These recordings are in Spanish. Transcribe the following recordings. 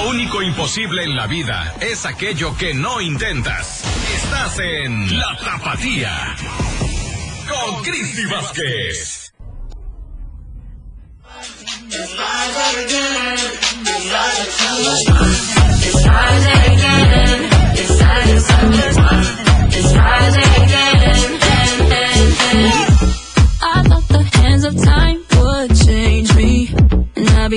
Lo único imposible en la vida es aquello que no intentas. Estás en La Tapatía. Con Cristi Vázquez. Of time would change me, and I'd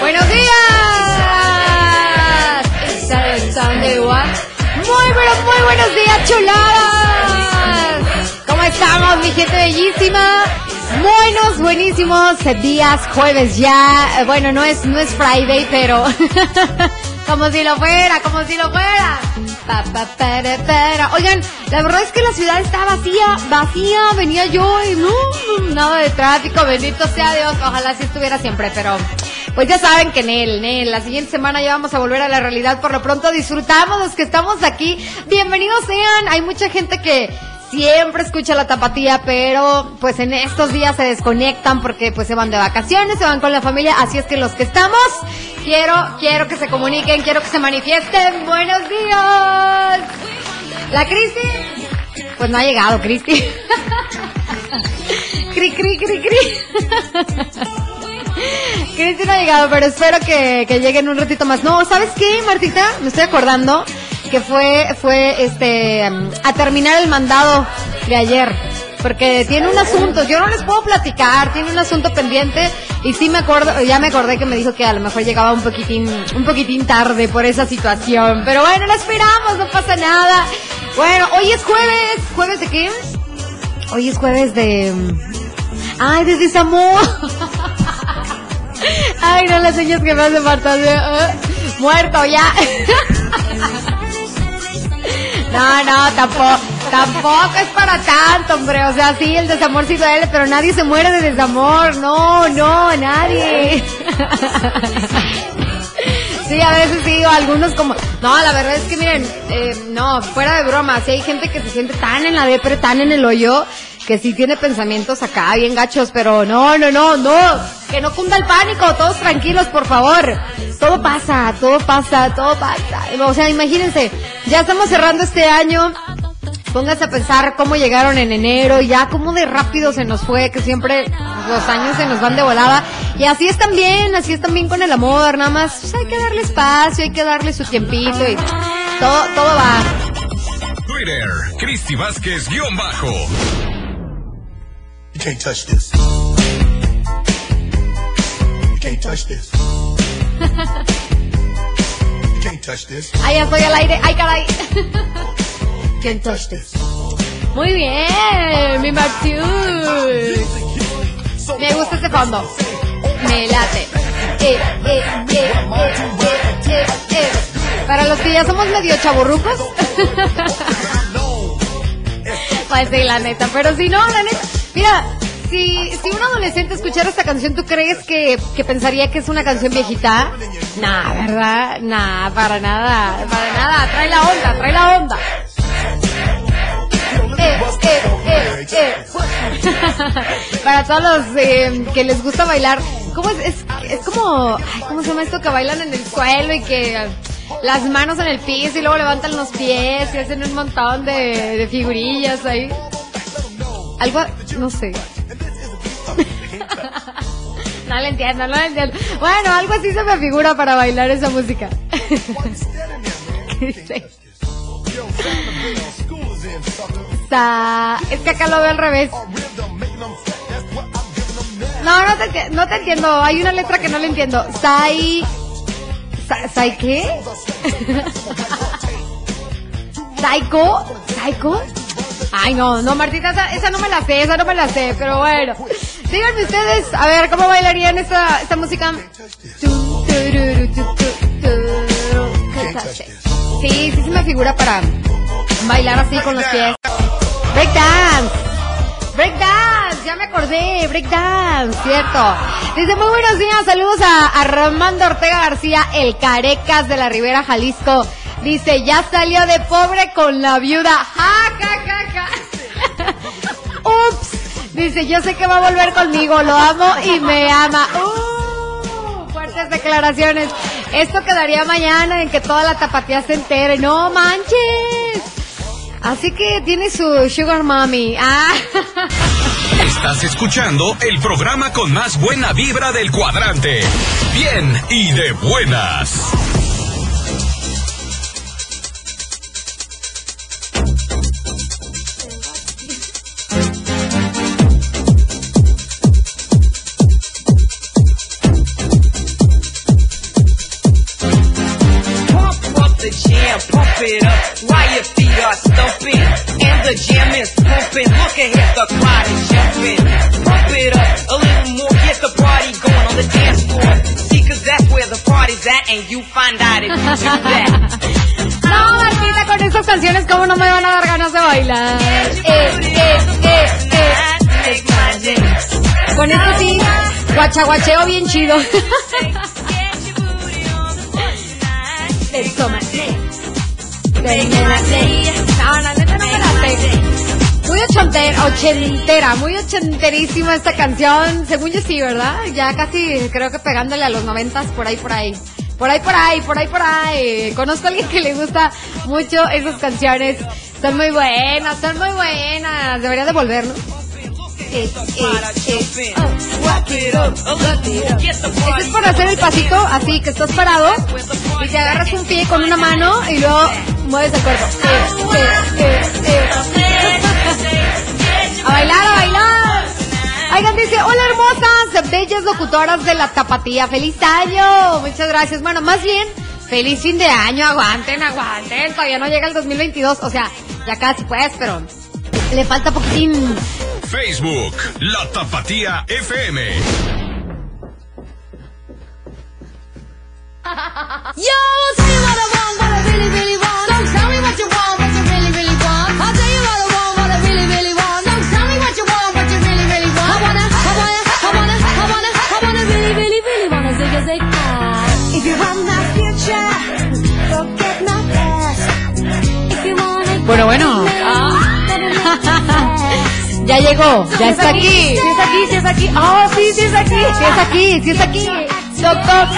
Buenos días. Sunday, what? Muy, pero muy buenos días, chuladas. ¿Cómo estamos, mi gente bellísima? Buenos, buenísimos días, jueves ya. Bueno, no es, no es Friday, pero como si lo fuera, como si lo fuera. Oigan, la verdad es que la ciudad está vacía, vacía. Venía yo y no, nada de tráfico. Bendito sea Dios. Ojalá así estuviera siempre, pero pues ya saben que en él, en la siguiente semana ya vamos a volver a la realidad. Por lo pronto disfrutamos los que estamos aquí. Bienvenidos sean. Hay mucha gente que siempre escucha la tapatía, pero pues en estos días se desconectan porque pues se van de vacaciones, se van con la familia. Así es que los que estamos, quiero, quiero que se comuniquen, quiero que se manifiesten. Buenos días. La Cristi, pues no ha llegado, Cristi. cri, cri, cri, cri. Cristi no ha llegado, pero espero que, que llegue un ratito más. No, ¿sabes qué, Martita? Me estoy acordando que fue, fue, este, um, a terminar el mandado de ayer. Porque tiene un asunto, yo no les puedo platicar, tiene un asunto pendiente y sí me acuerdo, ya me acordé que me dijo que a lo mejor llegaba un poquitín, un poquitín tarde por esa situación. Pero bueno, lo esperamos, no pasa nada. Bueno, hoy es jueves, ¿jueves de qué? Hoy es jueves de... Ay, de desamor. Ay, no las señas que me hacen falta. eh, muerto ya. No, no, tampoco, tampoco es para tanto, hombre. O sea, sí, el desamor sí duele, pero nadie se muere de desamor. No, no, nadie. Sí, a veces digo, algunos como... No, la verdad es que miren, eh, no, fuera de broma, sí hay gente que se siente tan en la depre, tan en el hoyo, que sí tiene pensamientos acá bien gachos, pero no, no, no, no, que no cunda el pánico, todos tranquilos, por favor. Todo pasa, todo pasa, todo pasa. O sea, imagínense, ya estamos cerrando este año, Póngase a pensar cómo llegaron en enero, ya cómo de rápido se nos fue, que siempre los años se nos van de volada. Y así es también, así es también con el amor, nada más pues, hay que darle espacio, hay que darle su tiempito y todo, todo va. Twitter, Cristi Vázquez guion bajo. You can't touch this. You can't touch this. You can't touch this. Ahí ya estoy al aire, ay caray. Can't touch this. Muy bien, mi Martiu. Me gusta este fondo. Me late. Eh, eh, eh, eh, eh, eh, eh. Para los que ya somos medio chaburrucos. pues sí, la neta. Pero si no, la neta. Mira, si, si un adolescente escuchara esta canción, ¿tú crees que, que pensaría que es una canción viejita? Nah, ¿verdad? Nah, para nada. Para nada. Trae la onda, trae la onda. Eh, eh, eh. Para todos los eh, que les gusta bailar, ¿cómo es? Es, es como, ¿cómo se llama esto? Que bailan en el suelo y que las manos en el piso y luego levantan los pies y hacen un montón de figurillas ahí. Algo, no sé. No lo entiendo, no lo entiendo. Bueno, algo así se me figura para bailar esa música. Sa- Es que acá lo veo al revés. No, no te, no te entiendo. Hay una letra que no le entiendo. Sai. Sa- ¿Sai qué? ¿Saiko? ¿Saiko? Ay, no, no, Martita, esa, no me la sé, esa no me la sé, pero bueno. Díganme ustedes, a ver, ¿cómo bailarían esta, esta música? Sí, sí se me figura para bailar así con los pies. Break dance. Break dance. de breakdance, ¿cierto? Dice, muy buenos días, saludos a Armando Ortega García, el Carecas de la Ribera, Jalisco. Dice, ya salió de pobre con la viuda. Ja. Dice, yo sé que va a volver conmigo, lo amo y me ama. Uh, fuertes declaraciones. Esto quedaría mañana en que toda la tapatía se entere. No manches. Así que tiene su sugar mommy. Ah. Estás escuchando el programa con más buena vibra del cuadrante. Bien y de buenas. Jam, pump it up while your feet are stumping. And the jam is pumping. Look ahead, the crowd is jumping. Pump it up a little more, get the party going on the dance floor. See, cause that's where the party's at, and you find out if you do that. No, Martita, con estas canciones, ¿cómo no me van a dar ganas de bailar? Eh, eh, eh, eh. Con esto sí, guachaguacheo bien chido. Muy ochentera, ochentera, muy ochenterísima esta canción. Según yo sí, ¿verdad? Ya casi creo que pegándole a los noventas, por ahí, por ahí. Por ahí, por ahí, por ahí, por ahí. Conozco a alguien que le gusta mucho esas canciones. Son muy buenas, son muy buenas. Debería devolverlo. It es por hacer el pasito así, que estás parado y te agarras un pie con una mano y luego mueves el cuerpo. A bailar, a bailar. Oigan, dice, hola hermosas, bellas locutoras de la tapatía, feliz año. Muchas gracias. Bueno, más bien, feliz fin de año, aguanten, aguanten. Todavía no llega el 2022, o sea, ya casi pues, pero le falta poquitín. Facebook, La Tapatía FM. Yo, I'll tell you what I want, what I really, really want. Don't tell me what you want, what you really, really want. I'll tell you what I want, what I really, really want. Don't tell me what you want, what you really, really want. I wanna, I wanna, I wanna, I wanna, I wanna really, really, really wanna zig a zig. If you want my future, forget my past. If you wanna Bueno, bueno. Ya llegó, ya está aquí. Sí es aquí, sí es aquí. Oh, sí, sí es aquí. Sí es aquí, sí es aquí. Doctor.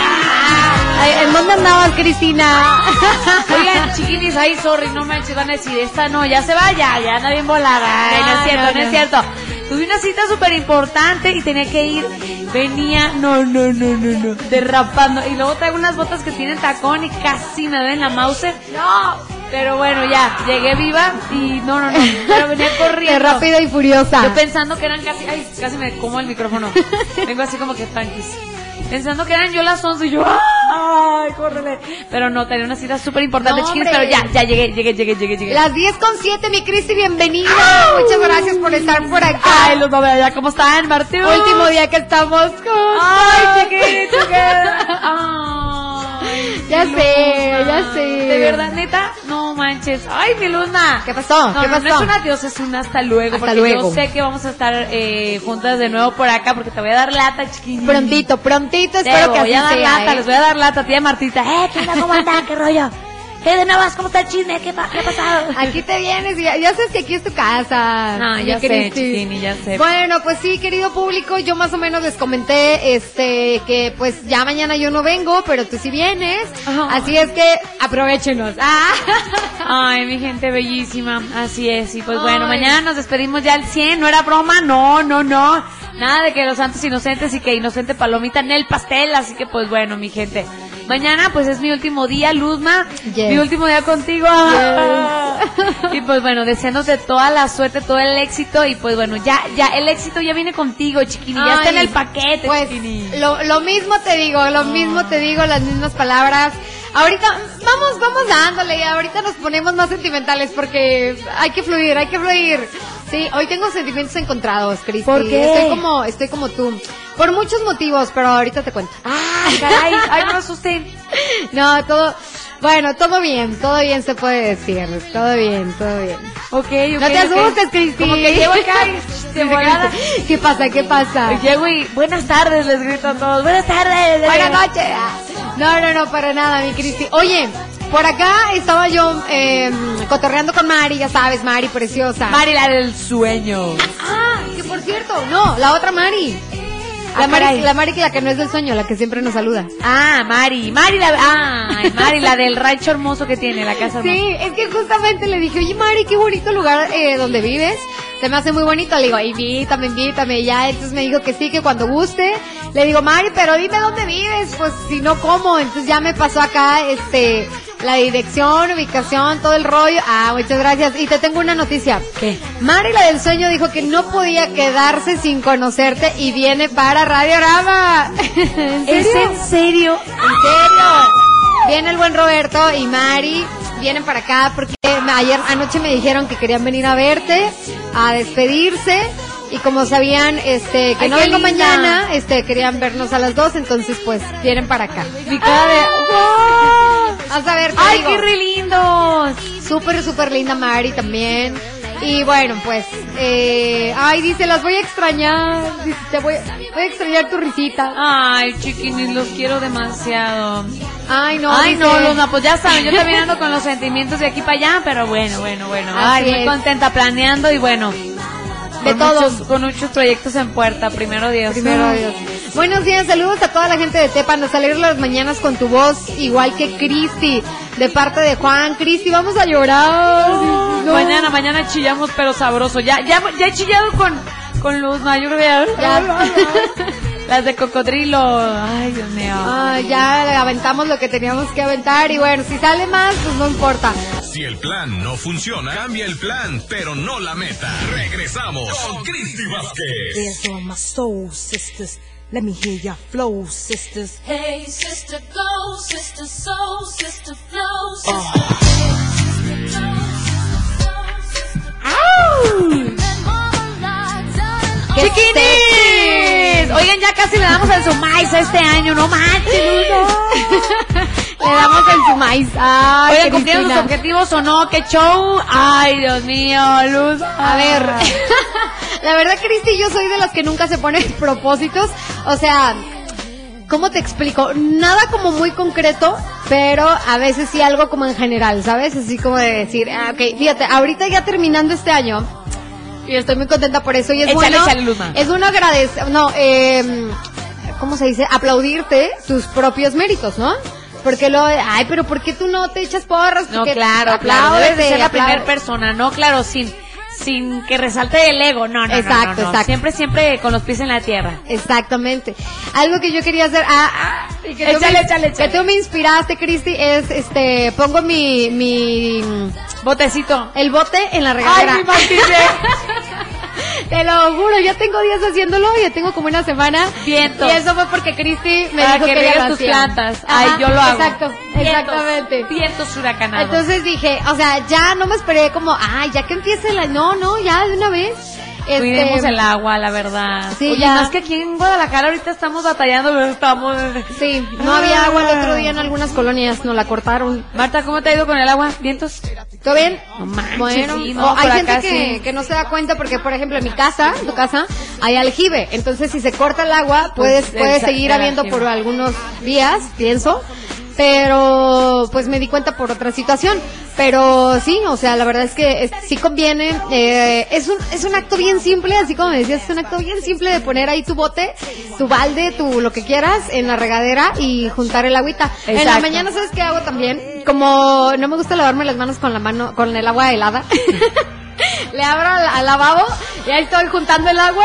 Ay, ¿En dónde andabas, Cristina? Oigan, chiquinis, ay, sorry, no manches, van a decir, esta no, ya se va, ya, anda bien volada. Ay, no es cierto, no, no, es cierto. Tuve una cita súper importante y tenía que ir, venía, no, no, no, no, no, derrapando. Y luego traigo unas botas que tienen tacón y casi me ven la mouse. No, pero bueno, ya, llegué viva y no, no, no, pero venía Qué corriendo. rápida y furiosa. Yo pensando que eran casi, ay, casi me como el micrófono. Vengo así como que tranquis. Pensando que eran yo las 11 y yo, ay, córrele. Pero no, tenía una cita súper importante, No, pero ya, ya llegué, llegué, llegué, llegué, llegué. Las 10 con 7, mi Cristi, bienvenida. Muchas gracias por estar por acá. Ay, los va ya, ¿cómo están, Martín? Último día que estamos con. Ay, chiquis. Ya mi sé, Luna. ya sé. De verdad, neta, no manches. Ay, mi luna. ¿Qué pasó? No, ¿Qué no, pasó? no es un adiós, es un hasta luego. Hasta porque luego. yo sé que vamos a estar eh, juntas de nuevo por acá porque te voy a dar lata, chiquis. Prontito, prontito, espero que voy así a dar sea, lata, ¿eh? les voy a dar lata, tía Martita. Eh, ¿qué onda? ¿Cómo andan? ¿Qué rollo? ¿Qué de nuevas? ¿Cómo está el chisme? ¿Qué, pa- qué ha pasado? Aquí te vienes y ya, ya sabes que aquí es tu casa. No, ya sé, chiquini, ya sé. Bueno, pues sí, querido público, yo más o menos les comenté este que pues ya mañana yo no vengo, pero tú sí vienes. Así es que aprovechenos. Ah. Ay, mi gente bellísima, así es. Y pues bueno, mañana nos despedimos ya al 100, no era broma, no, no, no. Nada de que los santos inocentes y que inocente palomita en el pastel, así que pues bueno, mi gente. Mañana pues es mi último día, Luzma, Yes. mi último día contigo. Y pues bueno, deseándote toda la suerte, todo el éxito y pues bueno, ya, ya, el éxito ya viene contigo, chiquini, ya está en el paquete, Pues chiquini. lo, lo mismo te digo, lo mismo te digo, las mismas palabras. Ahorita vamos, vamos dándole, y ahorita nos ponemos más sentimentales porque hay que fluir, hay que fluir. Sí, hoy tengo sentimientos encontrados, Cristi. ¿Por qué? Estoy como, estoy como tú. Por muchos motivos, pero ahorita te cuento. Ah, caray, ay, no me. No, todo, Bueno, todo bien, todo bien se puede decir. Todo bien, todo bien. Ok, ok. No te asustes, Cristi. Como que llego acá de volada. ¿Qué pasa? ¿Qué pasa? Llego y buenas tardes, les grito a todos. Buenas tardes. Buenas noches. No, no, no, para nada, mi Cristi. Oye, por acá estaba yo eh, cotorreando con Mari, ya sabes, Mari preciosa. Mari, la del sueño. Ah, que por cierto, no, la otra Mari. La Ah, Mari, caray. la Mari que la que no es del sueño, la que siempre nos saluda. Ah, Mari. Mari, la. Ay, Mari, la del rancho hermoso que tiene, la casa hermosa. Sí, es que justamente le dije, oye Mari, qué bonito lugar eh, donde vives. Se me hace muy bonito. Le digo, invítame, invítame. Y ya, entonces me dijo que sí, que cuando guste. Le digo, Mari, pero dime dónde vives. Pues si no, ¿cómo? Entonces ya me pasó acá, este, la dirección, ubicación, todo el rollo. Ah, muchas gracias. Y te tengo una noticia. ¿Qué? Mari, la del sueño, dijo que no podía quedarse sin conocerte y viene para Radiorama. ¿En ¿Es serio? en serio? ¿En serio? Viene el buen Roberto y Mari, vienen para acá porque ayer anoche me dijeron que querían venir a verte, a despedirse. Y como sabían este que Ay, no vengo mañana, este querían vernos a las dos, entonces pues vienen para acá. Mi cara de. Vas a ver, ¡Ay, digo. qué re lindos! Súper, súper linda Mari también. Y bueno, pues, eh, ay, dice, las voy a extrañar. Dice, te voy, voy a extrañar tu risita. Ay, chiquinis, los quiero demasiado. Ay, no. Ay, dice, no, Luna, pues ya saben, yo también ando con los sentimientos de aquí para allá, pero bueno, bueno, bueno. Ay, muy es. contenta planeando y bueno. De con todo. Muchos, con muchos proyectos en puerta, primero Dios. Primero Dios. Buenos días, saludos a toda la gente de Tepa. Nos alegras las mañanas con tu voz, igual que Cristi, de parte de Juan. Cristi, vamos a llorar. No. Mañana, mañana chillamos, pero sabroso. Ya, ya, ya he chillado con, con luz, no, yo creo que ya- Ya. Las de cocodrilo. Ay, Dios mío. Ah, ya aventamos lo que teníamos que aventar y bueno, si sale más, pues no importa. Si el plan no funciona, cambia el plan, pero no la meta. Regresamos con Cristi Vázquez. Dance on my soul, sisters. Let me hear your flow, sisters. Hey, sister, go, sister, soul, sister, flow, sister. ¡Qué ¡Chiquinis! Oigan, ya casi le damos el sumais este año, no manches. Le damos el sumais. Ay, Oigan, ¿cumplieron sus objetivos o no? ¡Qué show! ¡Ay, Dios mío, Luz! A ver, la verdad, Cristi, yo soy de las que nunca se ponen propósitos. O sea, ¿cómo te explico? Nada como muy concreto, pero a veces sí algo como en general, ¿sabes? Así como de decir, ah, ok, fíjate, ahorita ya terminando este año, y estoy muy contenta por eso, y es Échale, bueno, échale, es un agradecer, no, eh, ¿cómo se dice? Aplaudirte tus propios méritos, ¿no? Porque lo, ay, pero ¿por qué tú no te echas porras? No, Porque claro, claro. Debes de ser la primera persona, ¿no? Claro, sin, sin que resalte el ego. No, no, Exacto, no, no. exacto. Siempre, siempre con los pies en la tierra. Exactamente. Algo que yo quería hacer, ah, ah, y que tú Échale, me, échale, échale. que tú me inspiraste, Cristi, es, este, pongo mi, mi, Botecito. el bote en la Ay, regadera. mi Martínez. Te lo juro, ya tengo días haciéndolo, ya tengo como una semana. Vientos. Y eso fue porque Cristi me Para dijo que que, tus plantas. Ajá, Ay, yo lo hago. Exacto, exactamente. Vientos huracanados. Entonces dije, o sea, ya no me esperé como, ay, ya que empiece la, no, no, ya de una vez. Este, Cuidemos el agua, la verdad. Sí, Oye, ya. más que aquí en Guadalajara ahorita estamos batallando, pero estamos... Sí, no había agua el otro día en algunas colonias, nos la cortaron. Marta, ¿cómo te ha ido con el agua? ¿Vientos? ¿Todo bien? No manches, bueno, sí, no, o hay gente que, sí. que no se da cuenta porque, por ejemplo, en mi casa, en tu casa, hay aljibe. Entonces, si se corta el agua, puedes, Pues, puede el sa- seguir habiendo por algunos días, pienso. Pero, pues me di cuenta por otra situación. Pero sí, o sea, la verdad es que es- sí conviene. eh, es, un, es un acto bien simple, así como me decías, es un acto bien simple de poner ahí tu bote, tu balde, tu lo que quieras en la regadera y juntar el agüita. En la mañana, ¿sabes qué hago también? Como no me gusta lavarme las manos con la mano, con el agua helada. Le abro al, al lavabo y ahí estoy juntando el agua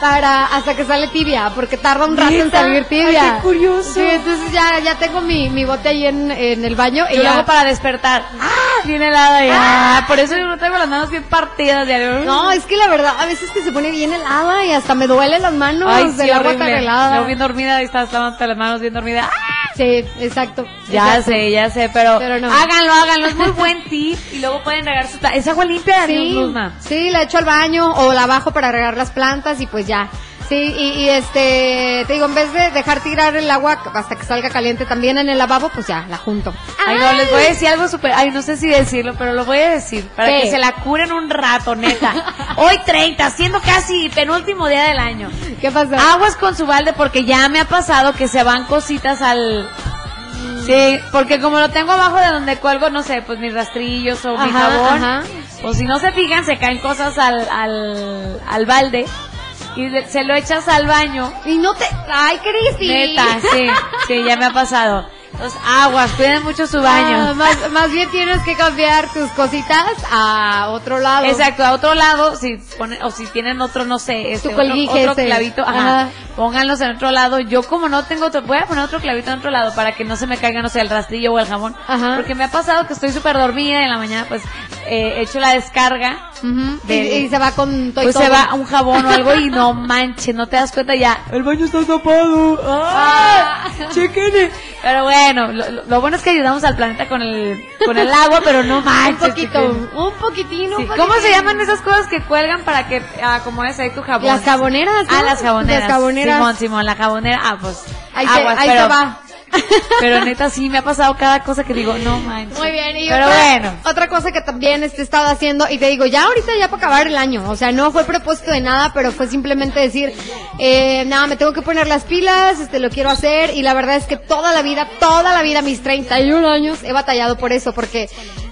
para hasta que sale tibia, porque tarda un rato en salir tibia. Ay, qué curioso. Sí, entonces ya, ya tengo mi, mi bote ahí en, en el baño y ya- luego para despertar. ¡Ah! Bien helada y ah, Por eso yo no tengo las manos bien partidas. Ya. No, es que la verdad, a veces que se pone bien helada y hasta me duelen las manos Ay, del sí, agua tan horrible. helada. Luego bien dormida y estás lavando las manos bien dormida. ¡Ah! Sí, exacto. Ya exacto. sé, ya sé, pero, Pero no. háganlo, háganlo. Es muy buen tip. Y luego pueden regar su... Es agua limpia, Sí, sí, la echo al baño o la bajo para regar las plantas y pues ya. Sí, y, y, este, te digo, en vez de dejar tirar el agua hasta que salga caliente también en el lavabo, pues ya, la junto. Ay, no, les voy a decir algo súper, ay, no sé si decirlo, pero lo voy a decir, para ¿Qué? que se la curen un rato, neta. Hoy 30, siendo casi penúltimo día del año. ¿Qué pasó? Aguas con su balde porque ya me ha pasado que se van cositas al... Sí, porque como lo tengo abajo de donde cuelgo, no sé, pues mis rastrillos o mi jabón, ajá. pues si no se fijan, se caen cosas al, al, al balde y le- se lo echas al baño. Y no te, ay, Cristi. Neta, sí, sí, ya me ha pasado. Entonces, aguas, cuiden mucho su baño. Ah, más, más bien tienes que cambiar tus cositas a otro lado. Exacto, a otro lado, si ponen, o si tienen otro, no sé, este, otro, otro ese. clavito, ajá, Ajá. pónganlos en otro lado. Yo como no tengo otro, voy a poner otro clavito en otro lado para que no se me caiga, no sé, el rastrillo o el jabón. Ajá. Porque me ha pasado que estoy súper dormida y en la mañana pues eh, echo la descarga. Y, de- y se va con todo Pues todo. se va un jabón o algo y no manches, no te das cuenta ya. El baño está tapado. ¡Ah! Chequen. Pero bueno, lo, bueno es que ayudamos al planeta con el con el agua, pero no Un manches. poquito, chequen. un poquitín, un Sí, poquitín. ¿Cómo se llaman esas cosas que cuelgan para que ah, acomodes ahí tu jabón? Las jaboneras, ¿no? Ah, las jaboneras. Las jaboneras. Simón, Simón, la jabonera. Ah, pues. Ahí, se, aguas, ahí pero, se va. Pero neta sí me ha pasado cada cosa que digo, no manches. Muy bien, y Pero otra, bueno. otra cosa que también este, he estado haciendo, y te digo, ya ahorita ya para acabar el año, o sea, no fue propósito de nada, pero fue simplemente decir, eh, nada, me tengo que poner las pilas, este, lo quiero hacer, y la verdad es que toda la vida, toda la vida, mis 31 años, he batallado por eso, porque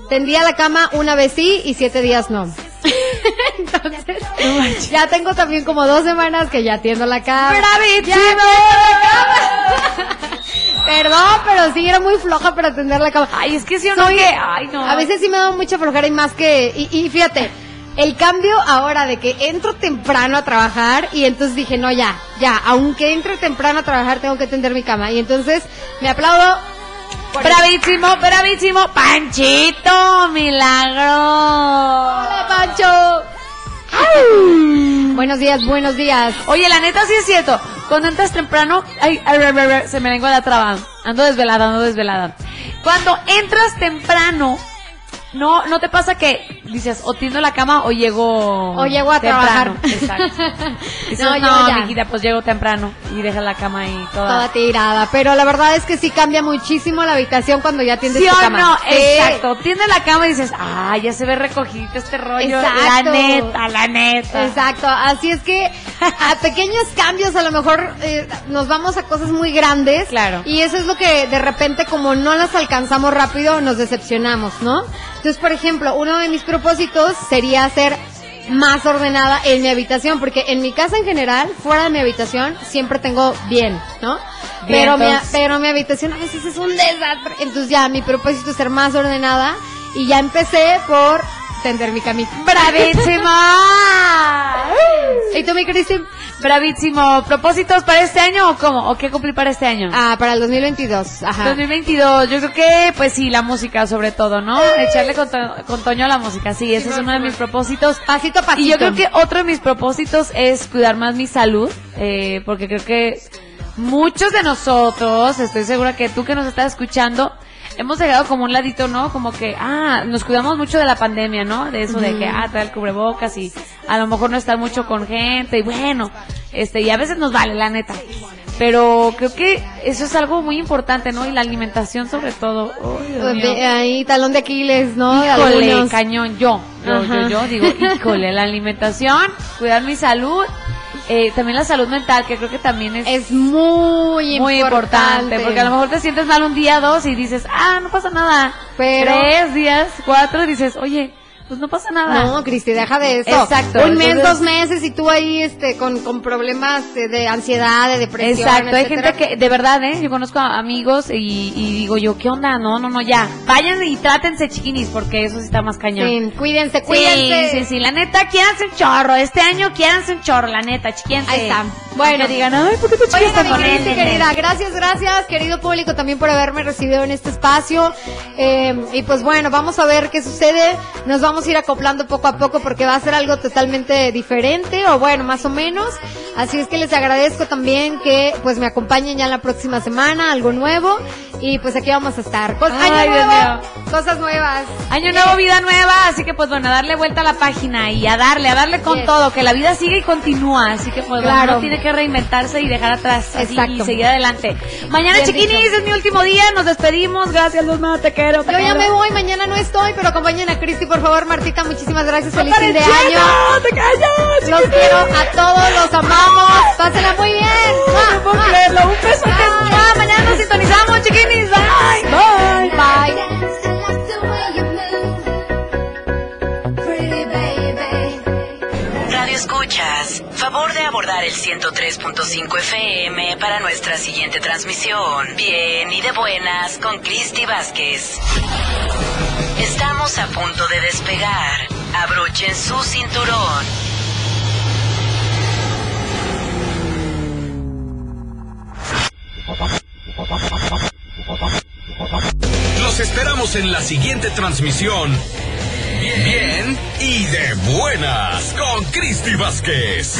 tendía la cama una vez sí y siete días no. Entonces, ya tengo también como dos semanas que ya tiendo la cama. ¡Bravísimo! Ya tiendo la cama. Perdón, pero sí era muy floja para tender la cama. Ay, es que si uno Soy- que, ay no. A veces sí me da mucha flojera y más que, y, y fíjate, el cambio ahora de que entro temprano a trabajar y entonces dije, no, ya, ya, aunque entre temprano a trabajar tengo que tender mi cama. Y entonces me aplaudo. Bravísimo, bravísimo. Panchito, milagro. Hola, Pancho. Buenos días, buenos días. Oye, la neta sí es cierto. Cuando entras temprano, ay, ay, ay, se me lengua la traba. Ando desvelada, ando desvelada. Cuando entras temprano, no, no te pasa que dices, o tiendo la cama o llego O llego a temprano. trabajar. Exacto. Dices, No, no, yo mijita, pues llego temprano y dejas la cama ahí toda. Toda tirada, pero la verdad es que sí cambia muchísimo la habitación cuando ya tiendes ¿Sí tu o cama. no? Sí. Exacto. Tiende la cama y dices, ah, ya se ve recogido este rollo. La Exacto. neta, la neta. Exacto, así es que a pequeños cambios a lo mejor eh, nos vamos a cosas muy grandes. Claro. Y eso es lo que de repente como no las alcanzamos rápido nos decepcionamos, ¿no? Entonces, por ejemplo, uno de mis propósitos sería ser más ordenada en mi habitación, porque en mi casa en general, fuera de mi habitación, siempre tengo bien, ¿no? Bien, pero, mi, pero mi habitación a veces es un desastre. Entonces ya mi propósito es ser más ordenada y ya empecé por tender mi camita. ¡Bravísima! ¿Y tú, mi Cristi? Bravísimo. ¿Propósitos para este año o cómo? ¿O qué cumplir para este año? Ah, para el 2022. Ajá. 2022, yo creo que, pues sí, la música sobre todo, ¿no? Echarle con, to- con Toño a la música, sí, ese es uno de mis propósitos. Pasito a pasito. Y yo creo que otro de mis propósitos es cuidar más mi salud, eh, porque creo que muchos de nosotros, estoy segura que tú que nos estás escuchando, hemos dejado como un ladito, ¿no? Como que, ah, nos cuidamos mucho de la pandemia, ¿no? De eso de que, ah, trae el cubrebocas y a lo mejor no estar mucho con gente y bueno, este, y a veces nos vale, la neta. Pero creo que eso es algo muy importante, ¿no? Y la alimentación sobre todo. Ay, Pues ahí, talón de Aquiles, ¿no? Híjole, algunos. cañón, yo, yo, Ajá. yo, yo, digo, híjole, la alimentación, cuidar mi salud, eh, también la salud mental, que creo que también es, Es muy, muy importante, porque a lo mejor te sientes mal un día, dos, y dices, ah, no pasa nada, Pero- tres días, cuatro, y dices, oye, pues no pasa nada. No, Cristi, deja de eso. Exacto, Un mes, dos meses y tú ahí este con, con problemas de, de ansiedad, de depresión. Exacto, hay etcétera. gente que, de verdad, ¿eh? Yo conozco a amigos y, y digo yo, ¿qué onda? No, no, no, ya. Vayan y trátense chiquinis, porque eso sí está más cañón. Sí, cuídense, Sí, cuídense. sí, sí, la neta, quiéranse un chorro. Este año quiéranse un chorro, la neta, chiquiense. Ahí está. Bueno, digan, ay, ¿por qué te mi con Cristi, él? querida, gracias, gracias, querido público, también por haberme recibido en este espacio. Eh, y pues bueno, vamos a ver qué sucede. Nos vamos vamos a ir acoplando poco a poco porque va a ser algo totalmente diferente o bueno, más o menos. Así es que les agradezco también que pues me acompañen ya la próxima semana, algo nuevo. Y pues aquí vamos a estar. Cos- Ay, año nuevo, cosas nuevas. Año nuevo, vida nueva, así que pues bueno, a darle vuelta a la página y a darle, a darle con Yes. todo, que la vida sigue y continúa, así que pues bueno, Claro. uno tiene que reinventarse y dejar atrás así, y seguir adelante. Mañana, Bien chiquinis, dicho. es mi último día, nos despedimos, gracias Luzma, te quiero. te Yo ya quiero. me voy, mañana no estoy, pero acompañen a Cristi, por favor, Martita, muchísimas gracias, feliz ¡Para fin de año. ¡Te callas! Los quiero a todos, los amamos. Pásenla muy bien. No puedo creerlo, un beso. Mañana nos sintonizamos, chiquinis. Bye. Bye. Bye. Radio Escuchas, favor de abordar el 103.5 FM para nuestra siguiente transmisión. Bien y de buenas con Cristi Vázquez. A punto de despegar. Abrochen su cinturón. Los esperamos en la siguiente transmisión. Bien, bien y de buenas con Cristi Vázquez.